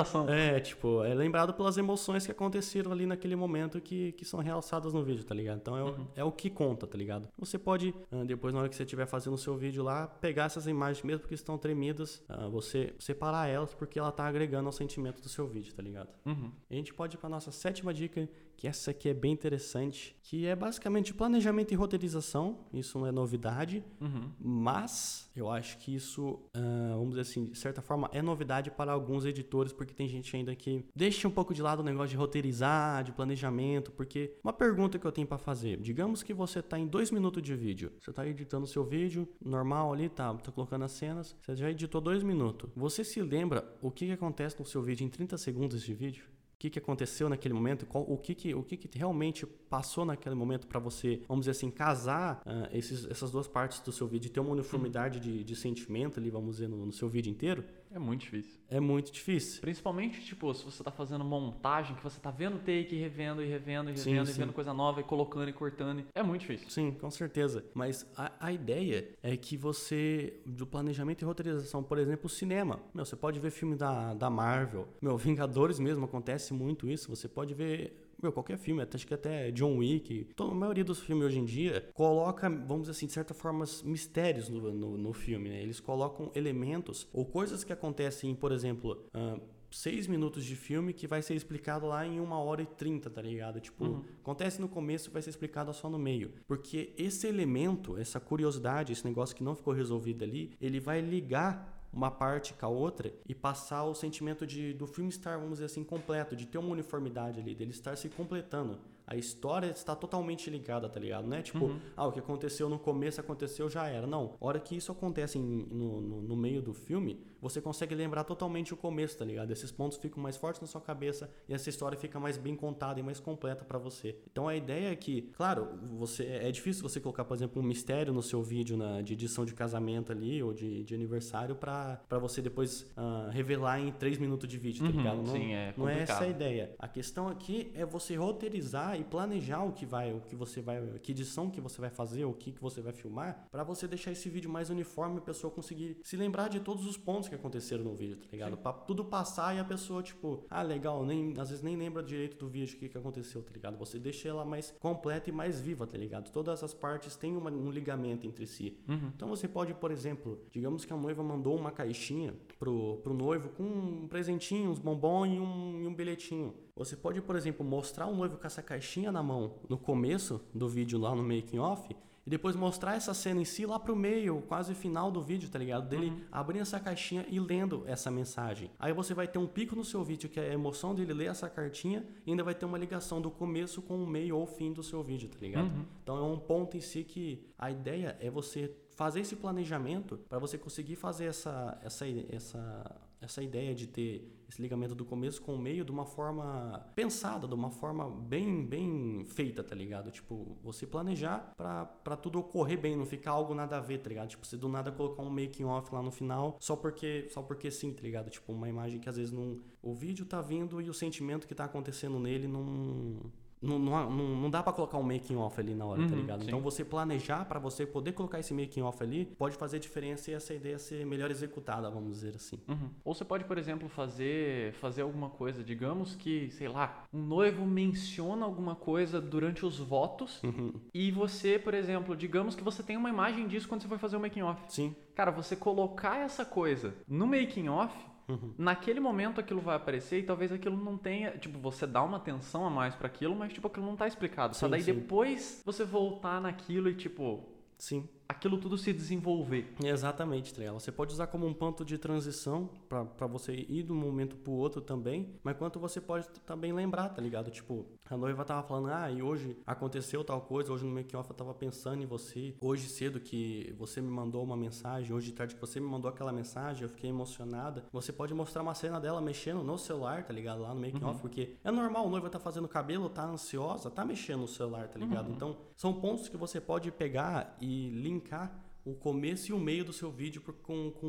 [SPEAKER 2] estabilização.
[SPEAKER 1] É, tipo, é lembrado pelas emoções que aconteceram ali naquele momento que, que são realçadas no vídeo, tá ligado? Então é, o- é o que conta, tá ligado? Você pode, ah, depois na hora que você estiver fazendo o seu vídeo lá, pegar essas imagens mesmo porque estão tremidas, ah, você separar elas porque ela tá agregando ao sentimento do seu vídeo, tá ligado?
[SPEAKER 2] Uhum.
[SPEAKER 1] A gente pode ir pra nossa sétima dica, que essa aqui é bem interessante, que é basicamente planejamento e roteirização. Isso não é novidade,
[SPEAKER 2] Uhum.
[SPEAKER 1] mas eu acho que isso, ah, vamos dizer assim, de certa forma, é novidade para alguns editores, porque tem gente ainda que deixa um pouco de lado o negócio de roteirizar, de planejamento, porque uma pergunta que eu tenho para fazer, digamos que você tá em dois minutos de vídeo, você tá editando seu vídeo, normal ali, tá, tá colocando as cenas, você já editou dois minutos. Você se lembra o que, que acontece no seu vídeo em 30 segundos de vídeo? O que, que aconteceu naquele momento? Qual- o que, que, o que, que realmente passou naquele momento para você, vamos dizer assim, casar ah, esses, essas duas partes do seu vídeo e ter uma uniformidade de, de sentimento ali, vamos dizer, no, no seu vídeo inteiro?
[SPEAKER 2] É muito difícil.
[SPEAKER 1] É muito difícil.
[SPEAKER 2] Principalmente, tipo, se você tá fazendo montagem, que você tá vendo take, e revendo e revendo e
[SPEAKER 1] Sim,
[SPEAKER 2] revendo e
[SPEAKER 1] sim.
[SPEAKER 2] vendo coisa nova e colocando e cortando. É muito difícil.
[SPEAKER 1] Sim, com certeza. Mas a, a ideia é que você, do planejamento e roteirização, por exemplo, o cinema. Meu, você pode ver filme da, da Marvel. Meu, (laughs) Vingadores mesmo, acontece muito isso. Você pode ver. Meu, qualquer filme, até, acho que até John Wick, toda, a maioria dos filmes hoje em dia coloca, vamos dizer assim, de certa forma, mistérios no, no, no filme, né? Eles colocam elementos ou coisas que acontecem, por exemplo, ah, seis minutos de filme que vai ser explicado lá em uma hora e trinta, tá ligado? Tipo, acontece no começo vai ser explicado só no meio. Porque esse elemento, essa curiosidade, esse negócio que não ficou resolvido ali, ele vai ligar uma parte com a outra e passar o sentimento de do filme estar, vamos dizer assim, completo, de ter uma uniformidade ali, dele estar se completando. A história está totalmente ligada, tá ligado? Não é tipo, ah, o que aconteceu no começo aconteceu, já era. Não. A hora que isso acontece em- no, no, no meio do filme, você consegue lembrar totalmente o começo, tá ligado? Esses pontos ficam mais fortes na sua cabeça e essa história fica mais bem contada e mais completa pra você. Então a ideia é que, claro, você é difícil você colocar, por exemplo, um mistério no seu vídeo na, de edição de casamento ali ou de, de aniversário pra você depois ah, revelar em três minutos de vídeo, tá
[SPEAKER 2] Uhum,
[SPEAKER 1] ligado? Não,
[SPEAKER 2] sim, é
[SPEAKER 1] não é essa a
[SPEAKER 2] complicado.
[SPEAKER 1] ideia. A questão aqui é você roteirizar e planejar o que vai, o que você vai, que edição que você vai fazer, o que, que você vai filmar, pra você deixar esse vídeo mais uniforme e a pessoa conseguir se lembrar de todos os pontos que aconteceram no vídeo, tá ligado? Pra tudo passar e a pessoa, tipo, ah, legal, nem, às vezes nem lembra direito do vídeo, o que, que aconteceu, tá ligado? Você deixa ela mais completa e mais viva, tá ligado? Todas as partes têm uma- um ligamento entre si. Então você pode, por exemplo, digamos que a noiva mandou uma caixinha pro, pro noivo com um presentinho, uns bombons e um, e um bilhetinho. Você pode, por exemplo, mostrar o noivo com essa caixinha na mão no começo do vídeo lá no making off e depois mostrar essa cena em si lá pro meio, quase final do vídeo, tá ligado? Dele abrindo essa caixinha e lendo essa mensagem. Aí você vai ter um pico no seu vídeo que é a emoção dele ler essa cartinha e ainda vai ter uma ligação do começo com o meio ou fim do seu vídeo, tá ligado? Então é um ponto em si que a ideia é você fazer esse planejamento para você conseguir fazer essa, essa, essa essa ideia de ter esse ligamento do começo com o meio de uma forma pensada, de uma forma bem, bem feita, tá ligado? Tipo, você planejar pra tudo ocorrer bem, não ficar algo nada a ver, tá ligado? Tipo, você do nada colocar um making off lá no final só porque, só porque sim, tá ligado? Tipo, uma imagem que às vezes não. O vídeo tá vindo e o sentimento que tá acontecendo nele não não, não, não dá para colocar um making off ali na hora, tá
[SPEAKER 2] Uhum,
[SPEAKER 1] tá ligado?
[SPEAKER 2] sim.
[SPEAKER 1] Então você planejar para você poder colocar esse making off ali pode fazer diferença e essa ideia ser melhor executada, vamos dizer assim.
[SPEAKER 2] Uhum. Ou você pode, por exemplo, fazer, fazer alguma coisa. Digamos que, sei lá, um noivo menciona alguma coisa durante os votos
[SPEAKER 1] Uhum.
[SPEAKER 2] e você, por exemplo, digamos que você tem uma imagem disso quando você foi fazer o making off.
[SPEAKER 1] Sim.
[SPEAKER 2] Cara, você colocar essa coisa no making off,
[SPEAKER 1] Uhum.
[SPEAKER 2] naquele momento aquilo vai aparecer e talvez aquilo não tenha, tipo, você dá uma atenção a mais pra aquilo, mas tipo aquilo não tá explicado. Só
[SPEAKER 1] Sim,
[SPEAKER 2] daí
[SPEAKER 1] sim.
[SPEAKER 2] depois você voltar naquilo e tipo,
[SPEAKER 1] Sim.
[SPEAKER 2] Aquilo tudo se desenvolver.
[SPEAKER 1] Exatamente, ligado? Você pode usar como um ponto de transição pra você ir de um momento pro outro também, mas quanto você pode também lembrar, tá ligado? Tipo, a noiva tava falando, ah, e hoje aconteceu tal coisa, hoje no make off eu tava pensando em você, hoje cedo que você me mandou uma mensagem, hoje de tarde que você me mandou aquela mensagem, eu fiquei emocionada. Você pode mostrar uma cena dela mexendo no celular, tá ligado? Lá no make off, porque é normal, a noiva tá fazendo cabelo, tá ansiosa, tá mexendo no celular, tá ligado? Então, são pontos que você pode pegar e linkar o começo e o meio do seu vídeo com, com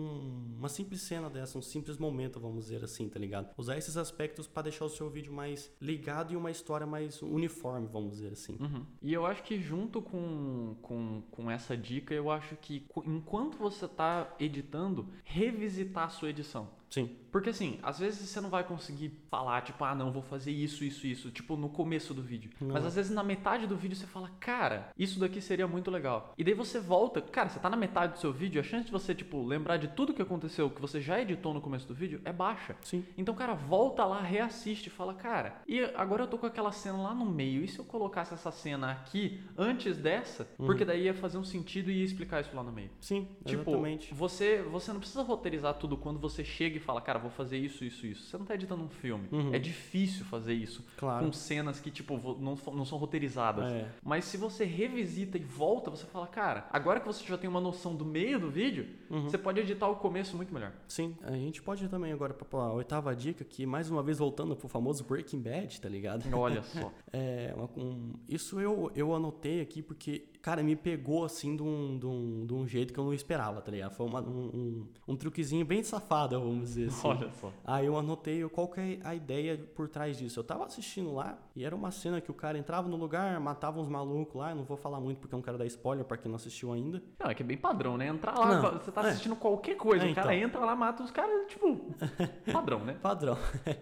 [SPEAKER 1] uma simples cena dessa, um simples momento, vamos dizer assim, tá ligado? Usar esses aspectos para deixar o seu vídeo mais ligado e uma história mais uniforme, vamos dizer assim.
[SPEAKER 2] Uhum. E eu acho que junto com, com, com essa dica, eu acho que enquanto você tá editando, revisitar a sua edição.
[SPEAKER 1] Sim,
[SPEAKER 2] Porque assim, às vezes você não vai conseguir falar, tipo, ah, não, vou fazer isso, isso, isso, tipo, no começo do vídeo.
[SPEAKER 1] Não.
[SPEAKER 2] Mas às vezes na metade do vídeo você fala, cara, isso daqui seria muito legal. E daí você volta, cara, você tá na metade do seu vídeo, a chance de você, tipo, lembrar de tudo que aconteceu, que você já editou no começo do vídeo, é baixa.
[SPEAKER 1] sim.
[SPEAKER 2] Então, cara, volta lá, reassiste e fala, cara, e agora eu tô com aquela cena lá no meio, e se eu colocasse essa cena aqui antes dessa? Porque daí ia fazer um sentido e ia explicar isso lá no meio.
[SPEAKER 1] Sim,
[SPEAKER 2] Tipo,
[SPEAKER 1] exatamente.
[SPEAKER 2] você, você não precisa roteirizar tudo quando você chega e fala, cara, vou fazer isso, isso, isso. Você não tá editando um filme.
[SPEAKER 1] Uhum.
[SPEAKER 2] É difícil fazer isso.
[SPEAKER 1] Claro.
[SPEAKER 2] Com cenas que, tipo, não, não são roteirizadas.
[SPEAKER 1] É.
[SPEAKER 2] Mas se você revisita e volta, você fala, cara, agora que você já tem uma noção do meio do vídeo,
[SPEAKER 1] Uhum.
[SPEAKER 2] você pode editar o começo muito melhor.
[SPEAKER 1] Sim, a gente pode também agora para a oitava dica, que mais uma vez voltando pro famoso Breaking Bad, tá ligado?
[SPEAKER 2] Olha só. (laughs)
[SPEAKER 1] É, um- isso eu, eu anotei aqui porque, cara, me pegou assim de um, de um, de um jeito que eu não esperava, tá ligado? Foi uma- um, um, um truquezinho bem safado, vamos dizer assim.
[SPEAKER 2] Olha só.
[SPEAKER 1] Aí eu anotei qual que é a ideia por trás disso. Eu tava assistindo lá e era uma cena que o cara entrava no lugar, matava uns malucos lá. Eu não vou falar muito porque eu não quero dar spoiler pra quem não assistiu ainda.
[SPEAKER 2] Não, é que é bem padrão, né? Entrar lá,
[SPEAKER 1] Não,
[SPEAKER 2] você tá
[SPEAKER 1] é.
[SPEAKER 2] assistindo qualquer coisa,
[SPEAKER 1] É,
[SPEAKER 2] o cara
[SPEAKER 1] então.
[SPEAKER 2] entra lá, mata os caras, tipo, (laughs) padrão, né?
[SPEAKER 1] Padrão.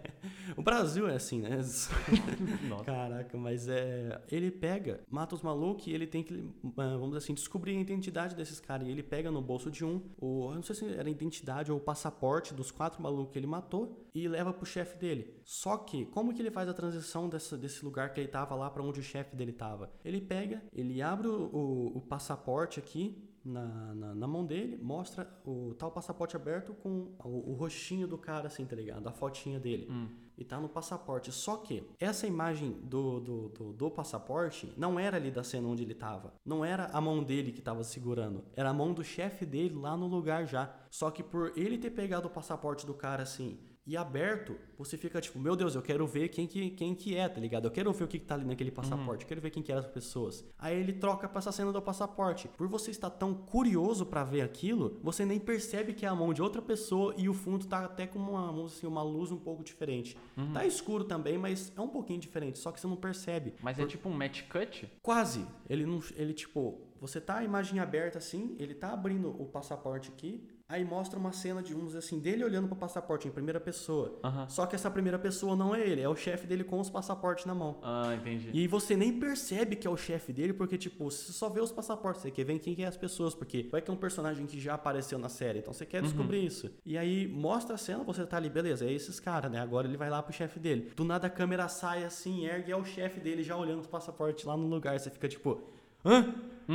[SPEAKER 1] (laughs) o Brasil é assim, né? (laughs)
[SPEAKER 2] Nossa.
[SPEAKER 1] Caraca, mas é. Ele pega, mata os malucos e ele tem que, vamos dizer assim, descobrir a identidade desses caras. E ele pega no bolso de um, o, não sei se era a identidade ou o passaporte dos quatro malucos que ele matou e leva pro chefe dele. Só que, como que ele faz a transição dessa, desse lugar que ele tava lá pra onde o chefe dele tava? Ele pega, ele abre o, o- o passaporte aqui. Na, na, na mão dele, mostra o tal passaporte aberto com o, o rostinho do cara, assim, tá ligado? A fotinha dele
[SPEAKER 2] Hum.
[SPEAKER 1] e tá no passaporte. Só que essa imagem do, do, do, do passaporte não era ali da cena onde ele tava. Não era a mão dele que tava segurando. Era a mão do chefe dele lá no lugar já. Só que por ele ter pegado o passaporte do cara assim e aberto, você fica tipo, meu Deus, eu quero ver quem que, quem que é, tá ligado? Eu quero ver o que, que tá ali naquele passaporte, eu quero ver quem que eram as pessoas. Aí ele troca pra essa cena do passaporte. Por você estar tão curioso pra ver aquilo, você nem percebe que é a mão de outra pessoa e o fundo tá até com uma, assim, uma luz um pouco diferente. Tá escuro também, mas é um pouquinho diferente, só que você não percebe.
[SPEAKER 2] Mas é tipo um match cut?
[SPEAKER 1] Quase. Ele não. Ele, tipo, você tá a imagem aberta assim, ele tá abrindo o passaporte aqui, aí mostra uma cena de uns assim, dele olhando pro passaporte em primeira pessoa. Só que essa primeira pessoa não é ele, é o chefe dele com os passaportes na mão.
[SPEAKER 2] Ah, entendi.
[SPEAKER 1] E você nem percebe que é o chefe dele, porque, tipo, você só vê os passaportes, você quer ver quem que é as pessoas, porque vai que é um personagem que já apareceu na série, então você quer descobrir isso. E aí mostra a cena, você tá ali, beleza, é esses caras, né? Agora ele vai lá pro chefe dele. Do nada a câmera sai assim, ergue, é o chefe dele já olhando os passaportes lá no lugar, você fica tipo, hã?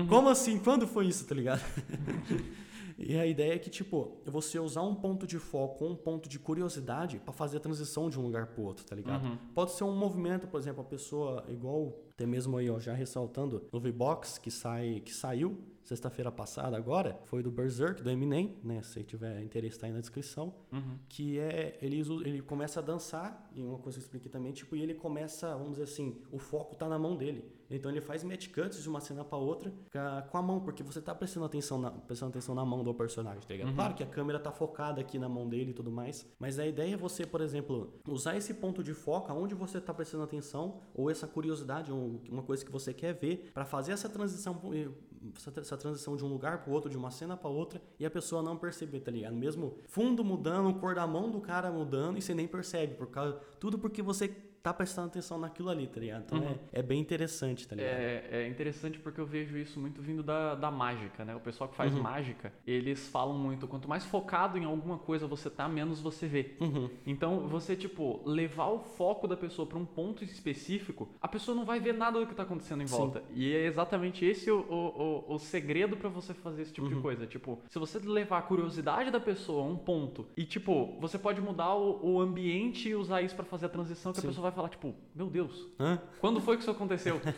[SPEAKER 1] Como assim? Quando foi isso, tá ligado? (laughs) E a ideia é que, tipo, você usar um ponto de foco, um ponto de curiosidade pra fazer a transição de um lugar pro outro, tá ligado?
[SPEAKER 2] Uhum.
[SPEAKER 1] Pode ser um movimento, por exemplo, a pessoa, igual até mesmo aí, ó, já ressaltando, no V-Box que, sai, que saiu sexta-feira passada agora, foi do Berserk, do Eminem, né? Se tiver interesse, tá aí na descrição.
[SPEAKER 2] Uhum.
[SPEAKER 1] Que é, ele, ele começa a dançar, e uma coisa que eu expliquei também, tipo, e ele começa, vamos dizer assim, o foco tá na mão dele. Então ele faz match cuts de uma cena para outra com a mão, porque você tá prestando atenção na, prestando atenção na mão do personagem, tá ligado?
[SPEAKER 2] Uhum.
[SPEAKER 1] Claro que a câmera tá focada aqui na mão dele e tudo mais, mas a ideia é você, por exemplo, usar esse ponto de foco aonde você tá prestando atenção, ou essa curiosidade, uma coisa que você quer ver, para fazer essa transição essa transição de um lugar para outro, de uma cena para outra, e a pessoa não perceber, tá ligado? Mesmo fundo mudando, cor da mão do cara mudando, e você nem percebe, por causa, tudo porque você tá prestando atenção naquilo ali, tá ligado? Então
[SPEAKER 2] Uhum.
[SPEAKER 1] é, é bem interessante, tá ligado?
[SPEAKER 2] É, é interessante porque eu vejo isso muito vindo da, da mágica, né? O pessoal que faz
[SPEAKER 1] Uhum.
[SPEAKER 2] mágica, eles falam muito, quanto mais focado em alguma coisa você tá, menos você vê.
[SPEAKER 1] Uhum.
[SPEAKER 2] Então, você, tipo, levar o foco da pessoa pra um ponto específico, a pessoa não vai ver nada do que tá acontecendo em
[SPEAKER 1] Sim.
[SPEAKER 2] volta. E é exatamente esse o, o, o, o segredo pra você fazer esse tipo
[SPEAKER 1] Uhum.
[SPEAKER 2] de coisa. Tipo, se você levar a curiosidade da pessoa a um ponto e, tipo, você pode mudar o, o ambiente e usar isso pra fazer a transição, que
[SPEAKER 1] Sim.
[SPEAKER 2] a pessoa vai falar, tipo, meu Deus,
[SPEAKER 1] Hã?
[SPEAKER 2] quando foi que isso aconteceu? (laughs)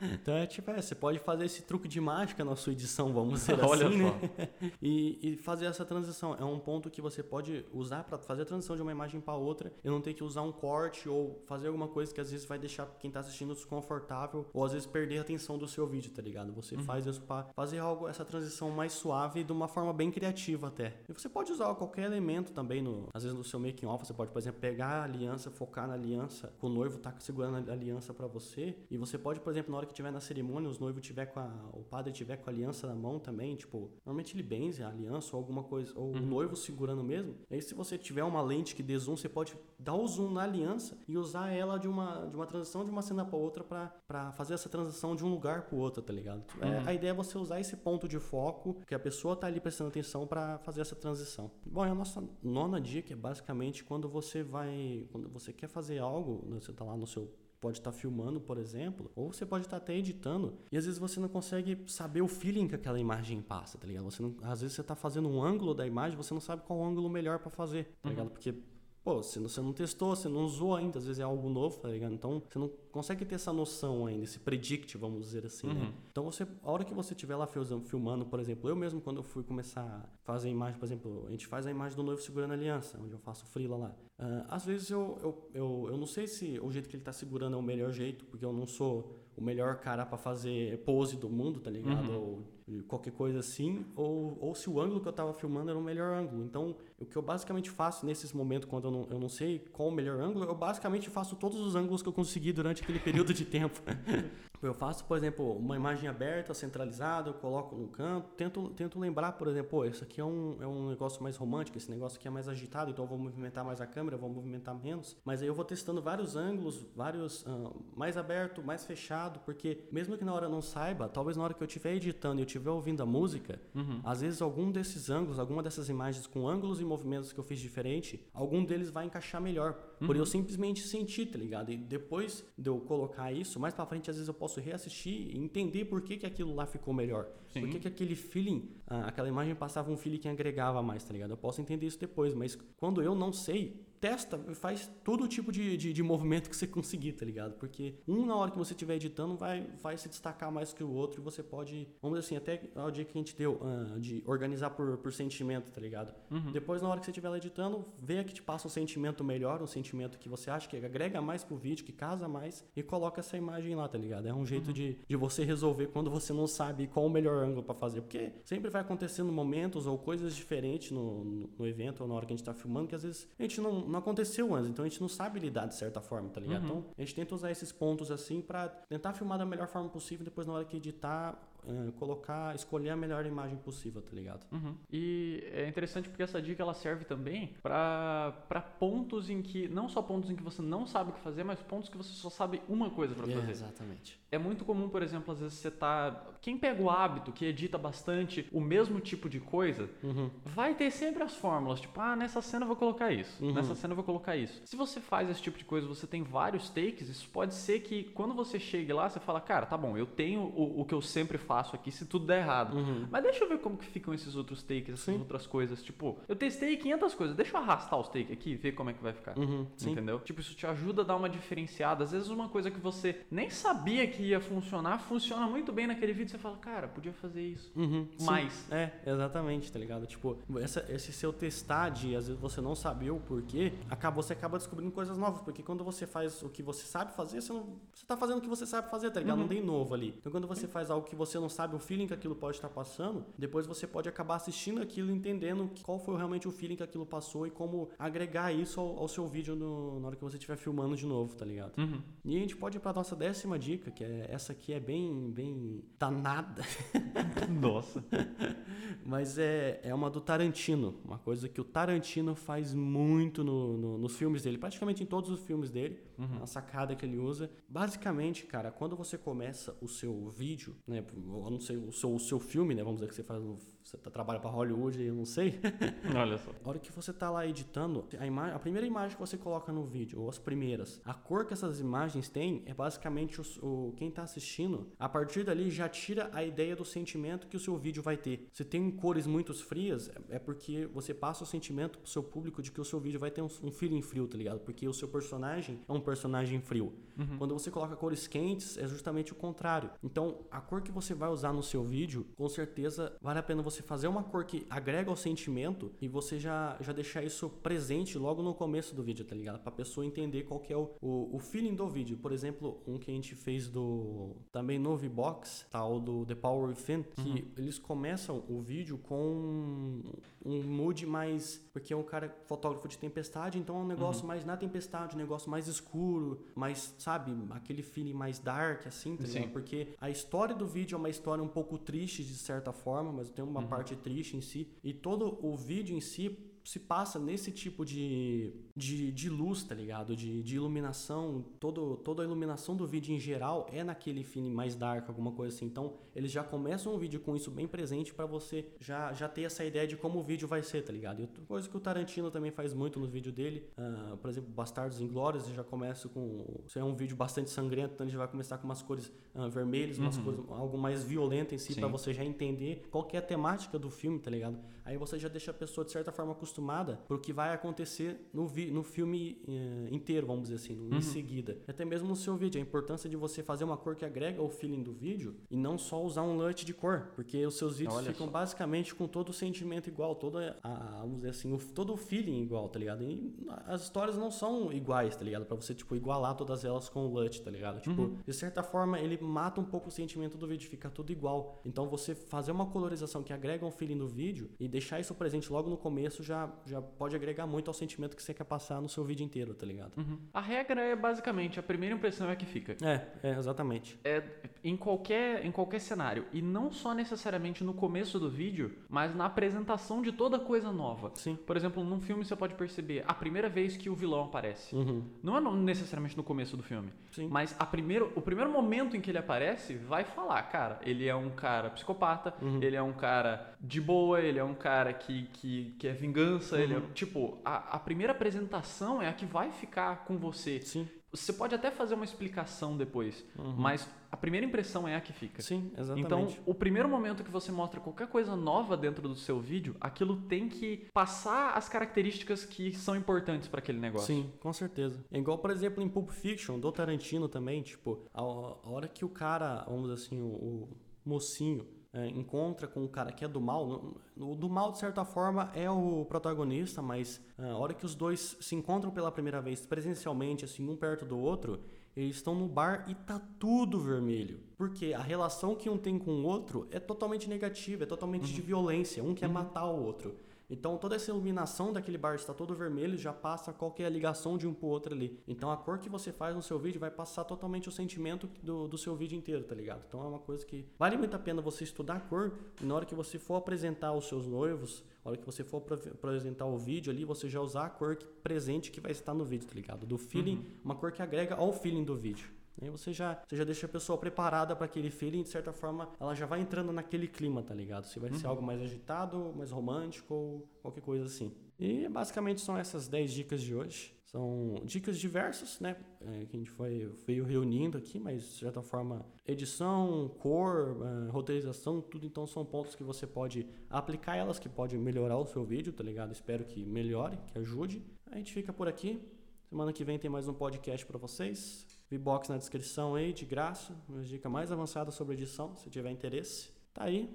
[SPEAKER 1] Então é tipo, é, você pode fazer esse truque de mágica na sua edição, vamos (laughs) dizer
[SPEAKER 2] Olha
[SPEAKER 1] assim,
[SPEAKER 2] só.
[SPEAKER 1] né? (laughs) E, e fazer essa transição. É um ponto que você pode usar para fazer a transição de uma imagem para outra e não ter que usar um corte ou fazer alguma coisa que às vezes vai deixar quem tá assistindo desconfortável ou às vezes perder a atenção do seu vídeo, tá ligado? Você faz isso para fazer algo, essa transição mais suave de uma forma bem criativa até. E você pode usar qualquer elemento também, no, às vezes no seu making off, você pode, por exemplo, pegar a aliança, focar na aliança, com o noivo tá segurando a aliança para você e você pode, por exemplo, na hora que tiver na cerimônia, os noivos tiver com a, o padre tiver com a aliança na mão também, tipo, normalmente ele benze a aliança ou alguma coisa, ou o noivo segurando mesmo. Aí se você tiver uma lente que dê zoom, você pode dar o zoom na aliança e usar ela de uma de uma transição de uma cena para outra para fazer essa transição de um lugar para outro, tá ligado? É, a ideia é você usar esse ponto de foco que a pessoa tá ali prestando atenção para fazer essa transição. Bom, é a nossa nona dica é basicamente quando você vai, quando você quer fazer algo, né, você tá lá no seu pode estar filmando, por exemplo, ou você pode estar até editando, e às vezes você não consegue saber o feeling que aquela imagem passa, tá ligado? Você não, às vezes você tá fazendo um ângulo da imagem, você não sabe qual ângulo melhor para fazer, tá ligado? Porque Pô, não, você não testou, você não usou ainda, às vezes é algo novo, tá ligado? Então, você não consegue ter essa noção ainda, esse predict, vamos dizer assim, né?
[SPEAKER 2] Uhum.
[SPEAKER 1] Então, você, a hora que você estiver lá filmando, por exemplo, eu mesmo, quando eu fui começar a fazer a imagem, por exemplo, a gente faz a imagem do noivo segurando a aliança, onde eu faço frila lá. Ah, às vezes eu, eu, eu, eu não sei se o jeito que ele tá segurando é o melhor jeito, porque eu não sou o melhor cara para fazer pose do mundo, tá ligado?
[SPEAKER 2] Uhum.
[SPEAKER 1] Ou qualquer coisa assim, ou, ou se o ângulo que eu tava filmando era o melhor ângulo. Então, o que eu basicamente faço nesses momentos, quando eu não, eu não sei qual o melhor ângulo, eu basicamente faço todos os ângulos que eu consegui durante aquele período de tempo. (laughs) Eu faço, por exemplo, uma imagem aberta, centralizada, eu coloco no canto, tento, tento lembrar, por exemplo, isso aqui é um, é um negócio mais romântico, esse negócio aqui é mais agitado, então eu vou movimentar mais a câmera, eu vou movimentar menos. Mas aí eu vou testando vários ângulos, vários ah, mais aberto, mais fechado, porque mesmo que na hora eu não saiba, talvez na hora que eu estiver editando e eu estiver ouvindo a música,
[SPEAKER 2] Uhum.
[SPEAKER 1] às vezes algum desses ângulos, alguma dessas imagens com ângulos e movimentos que eu fiz diferente, algum deles vai encaixar melhor. Por eu simplesmente sentir, tá ligado? E depois de eu colocar isso, mais pra frente, às vezes eu posso reassistir e entender por que, que aquilo lá ficou melhor.
[SPEAKER 2] Sim.
[SPEAKER 1] Por que, que aquele feeling, ah, aquela imagem passava um feeling que agregava mais, tá ligado? Eu posso entender isso depois, mas quando eu não sei, testa faz todo tipo de, de, de movimento que você (laughs) conseguir, tá ligado? Porque um, na hora que você estiver editando, vai, vai se destacar mais que o outro e você pode, vamos dizer assim, até o dia que a gente deu, ah, de organizar por, por sentimento, tá ligado?
[SPEAKER 2] Uhum.
[SPEAKER 1] Depois, na hora que você estiver lá editando, vê que te passa um sentimento melhor, um sentimento que você acha que agrega mais pro vídeo, que casa mais, e coloca essa imagem lá, tá ligado? É um jeito de, de você resolver quando você não sabe qual o melhor ângulo pra fazer. Porque sempre vai acontecendo momentos ou coisas diferentes no, no, no evento ou na hora que a gente tá filmando, que às vezes a gente não, não aconteceu antes, então a gente não sabe lidar de certa forma, tá ligado? Então a gente tenta usar esses pontos assim pra tentar filmar da melhor forma possível, depois na hora que editar, eh, colocar, escolher a melhor imagem possível, tá ligado?
[SPEAKER 2] Uhum. E é interessante porque essa dica ela serve também para pontos em que não só pontos em que você não sabe o que fazer, mas pontos que você só sabe uma coisa para
[SPEAKER 1] É,
[SPEAKER 2] fazer.
[SPEAKER 1] exatamente.
[SPEAKER 2] É muito comum, por exemplo, às vezes você tá. Quem pega o hábito, que edita bastante o mesmo tipo de coisa,
[SPEAKER 1] Uhum.
[SPEAKER 2] vai ter sempre as fórmulas. Tipo, ah, nessa cena eu vou colocar isso.
[SPEAKER 1] Uhum.
[SPEAKER 2] Nessa cena eu vou colocar isso. Se você faz esse tipo de coisa, você tem vários takes, isso pode ser que quando você chegue lá, você fala, cara, tá bom, eu tenho o, o que eu sempre faço faço aqui se tudo der errado.
[SPEAKER 1] Uhum.
[SPEAKER 2] Mas deixa eu ver como que ficam esses outros takes, essas
[SPEAKER 1] Sim.
[SPEAKER 2] outras coisas. Tipo, eu testei 500 coisas, deixa eu arrastar os takes aqui e ver como é que vai ficar.
[SPEAKER 1] Uhum, sim.
[SPEAKER 2] Entendeu? Tipo, isso te ajuda a dar uma diferenciada. Às vezes uma coisa que você nem sabia que ia funcionar, funciona muito bem naquele vídeo. Você fala, cara, podia fazer isso.
[SPEAKER 1] Uhum, sim.
[SPEAKER 2] Mais.
[SPEAKER 1] É, exatamente, tá ligado? Tipo, essa- esse seu testar de às vezes você não sabia o porquê, acaba, você acaba descobrindo coisas novas. Porque quando você faz o que você sabe fazer, você, não, você tá fazendo o que você sabe fazer, tá ligado? Não tem novo ali. Então quando você faz algo que você não sabe, o feeling que aquilo pode estar passando, depois você pode acabar assistindo aquilo entendendo qual foi realmente o feeling que aquilo passou e como agregar isso ao, ao seu vídeo no- na hora que você estiver filmando de novo, tá ligado?
[SPEAKER 2] Uhum.
[SPEAKER 1] E a gente pode ir pra nossa décima dica, que é essa aqui é bem, bem danada. (laughs)
[SPEAKER 2] Nossa. (laughs)
[SPEAKER 1] Mas é, é uma do Tarantino, uma coisa que o Tarantino faz muito no, no- nos filmes dele, praticamente em todos os filmes dele, uma sacada que ele usa. Basicamente, cara, quando você começa o seu vídeo, né, eu não sei, o seu, o seu filme, né, vamos dizer que você faz, você tá- trabalha pra Hollywood, eu não sei. (laughs)
[SPEAKER 2] Olha só.
[SPEAKER 1] A hora que você tá lá editando, a, ima- a primeira imagem que você coloca no vídeo, ou as primeiras, a cor que essas imagens têm é basicamente os- o, quem tá assistindo, a partir dali já tira a ideia do sentimento que o seu vídeo vai ter. Se tem cores muito frias, é é porque você passa o sentimento pro seu público de que o seu vídeo vai ter um, um feeling frio, tá ligado? Porque o seu personagem é um personagem frio. Quando você coloca cores quentes, é justamente o contrário. Então, a cor que você vai usar no seu vídeo, com certeza vale a pena você fazer uma cor que agrega ao sentimento e você já, já deixar isso presente logo no começo do vídeo, tá ligado? Pra pessoa entender qual que é o, o, o feeling do vídeo. Por exemplo, um que a gente fez do também no V-Box, tal do The Power Within, que eles começam o vídeo com um mood mais. Porque é um cara fotógrafo de tempestade, então é um negócio mais na tempestade, um negócio mais escuro, mais, sabe, aquele feeling mais dark, assim, tá ligado? Porque a história do vídeo é uma história um pouco triste, de certa forma, mas tem uma parte triste em si. E todo o vídeo em si se passa nesse tipo de, de, de luz, tá ligado? De, de iluminação. Todo, toda a iluminação do vídeo em geral é naquele feeling mais dark, alguma coisa assim. Então, eles já começam o vídeo com isso bem presente pra você já, já ter essa ideia de como o vídeo vai ser, tá ligado? E outra coisa que o Tarantino também faz muito no vídeo dele, ah, por exemplo, Bastardos Inglórios, ele já começa com. Isso é um vídeo bastante sangrento, então ele já vai começar com umas cores ah, vermelhas, umas cores, algo mais violento em si, pra você já entender qual que é a temática do filme, tá ligado? Aí você já deixa a pessoa, de certa forma, acostumada pro que vai acontecer no, vi no filme eh, inteiro, vamos dizer assim, no- em seguida. Até mesmo no seu vídeo, a importância de você fazer uma cor que agrega o feeling do vídeo e não só usar um LUT de cor, porque os seus vídeos
[SPEAKER 2] Olha
[SPEAKER 1] ficam
[SPEAKER 2] só.
[SPEAKER 1] basicamente com todo o sentimento igual, toda a, vamos dizer assim, o, todo o feeling igual, tá ligado? E as histórias não são iguais, tá ligado? Pra você, tipo, igualar todas elas com o LUT, tá ligado? Tipo, de certa forma, ele mata um pouco o sentimento do vídeo, fica tudo igual. Então, você fazer uma colorização que agrega um feeling no vídeo e deixar isso presente logo no começo já, já pode agregar muito ao sentimento que você quer passar no seu vídeo inteiro, tá ligado?
[SPEAKER 2] Uhum. A regra é basicamente a primeira impressão é que fica.
[SPEAKER 1] É, é, exatamente.
[SPEAKER 2] É em qualquer, em qualquer cenário. E não só necessariamente no começo do vídeo, mas na apresentação de toda coisa nova.
[SPEAKER 1] Sim.
[SPEAKER 2] Por exemplo, num filme você pode perceber a primeira vez que o vilão aparece.
[SPEAKER 1] Uhum.
[SPEAKER 2] Não é necessariamente no começo do filme.
[SPEAKER 1] Sim.
[SPEAKER 2] Mas a primeiro, o primeiro momento em que ele aparece vai falar, cara, ele é um cara psicopata,
[SPEAKER 1] Uhum.
[SPEAKER 2] ele é um cara de boa, ele é um cara que, que, que é vingança, ele é.
[SPEAKER 1] Uhum.
[SPEAKER 2] Tipo, a, a primeira apresentação é a que vai ficar com você.
[SPEAKER 1] Sim,
[SPEAKER 2] Você pode até fazer uma explicação depois, mas a primeira impressão é a que fica.
[SPEAKER 1] Uhum. sim, exatamente.
[SPEAKER 2] Então, o primeiro momento que você mostra qualquer coisa nova dentro do seu vídeo, aquilo tem que passar as características que são importantes para aquele negócio.
[SPEAKER 1] Sim, com certeza. É igual, por exemplo, em Pulp Fiction, do Tarantino também, tipo, a, a hora que o cara, vamos dizer assim, o, o mocinho encontra com o cara que é do mal, o do mal, de certa forma, é o protagonista, mas é, a hora que os dois se encontram pela primeira vez presencialmente, assim, um perto do outro, eles estão no bar e tá tudo vermelho. Porque a relação que um tem com o outro é totalmente negativa, é totalmente de violência. Um quer matar o outro. Então toda essa iluminação daquele bar está todo vermelho já passa qual que é a ligação de um pro outro ali. Então a cor que você faz no seu vídeo vai passar totalmente o sentimento do, do seu vídeo inteiro, tá ligado? Então é uma coisa que vale muito a pena você estudar a cor e na hora que você for apresentar os seus noivos, na hora que você for apresentar o vídeo ali, você já usar a cor que- presente que vai estar no vídeo, tá ligado? Do feeling, uma cor que agrega ao feeling do vídeo. Aí você já, você já deixa a pessoa preparada para aquele feeling, de certa forma, ela já vai entrando naquele clima, tá ligado? Se vai ser algo mais agitado, mais romântico ou qualquer coisa assim. E basicamente são essas 10 dicas de hoje. São dicas diversas, né? É, que a gente foi, veio reunindo aqui, mas de certa forma, edição, cor, uh, roteirização, tudo. Então são pontos que você pode aplicar elas, que pode melhorar o seu vídeo, tá ligado? Espero que melhore, que ajude. A gente fica por aqui. Semana que vem tem mais um podcast para vocês. V-Box na descrição aí, de graça. Uma dica mais avançada sobre edição, se tiver interesse. Tá aí.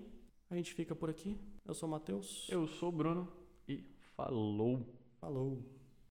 [SPEAKER 1] A gente fica por aqui. Eu sou o Matheus.
[SPEAKER 2] Eu sou o Bruno e falou.
[SPEAKER 1] Falou.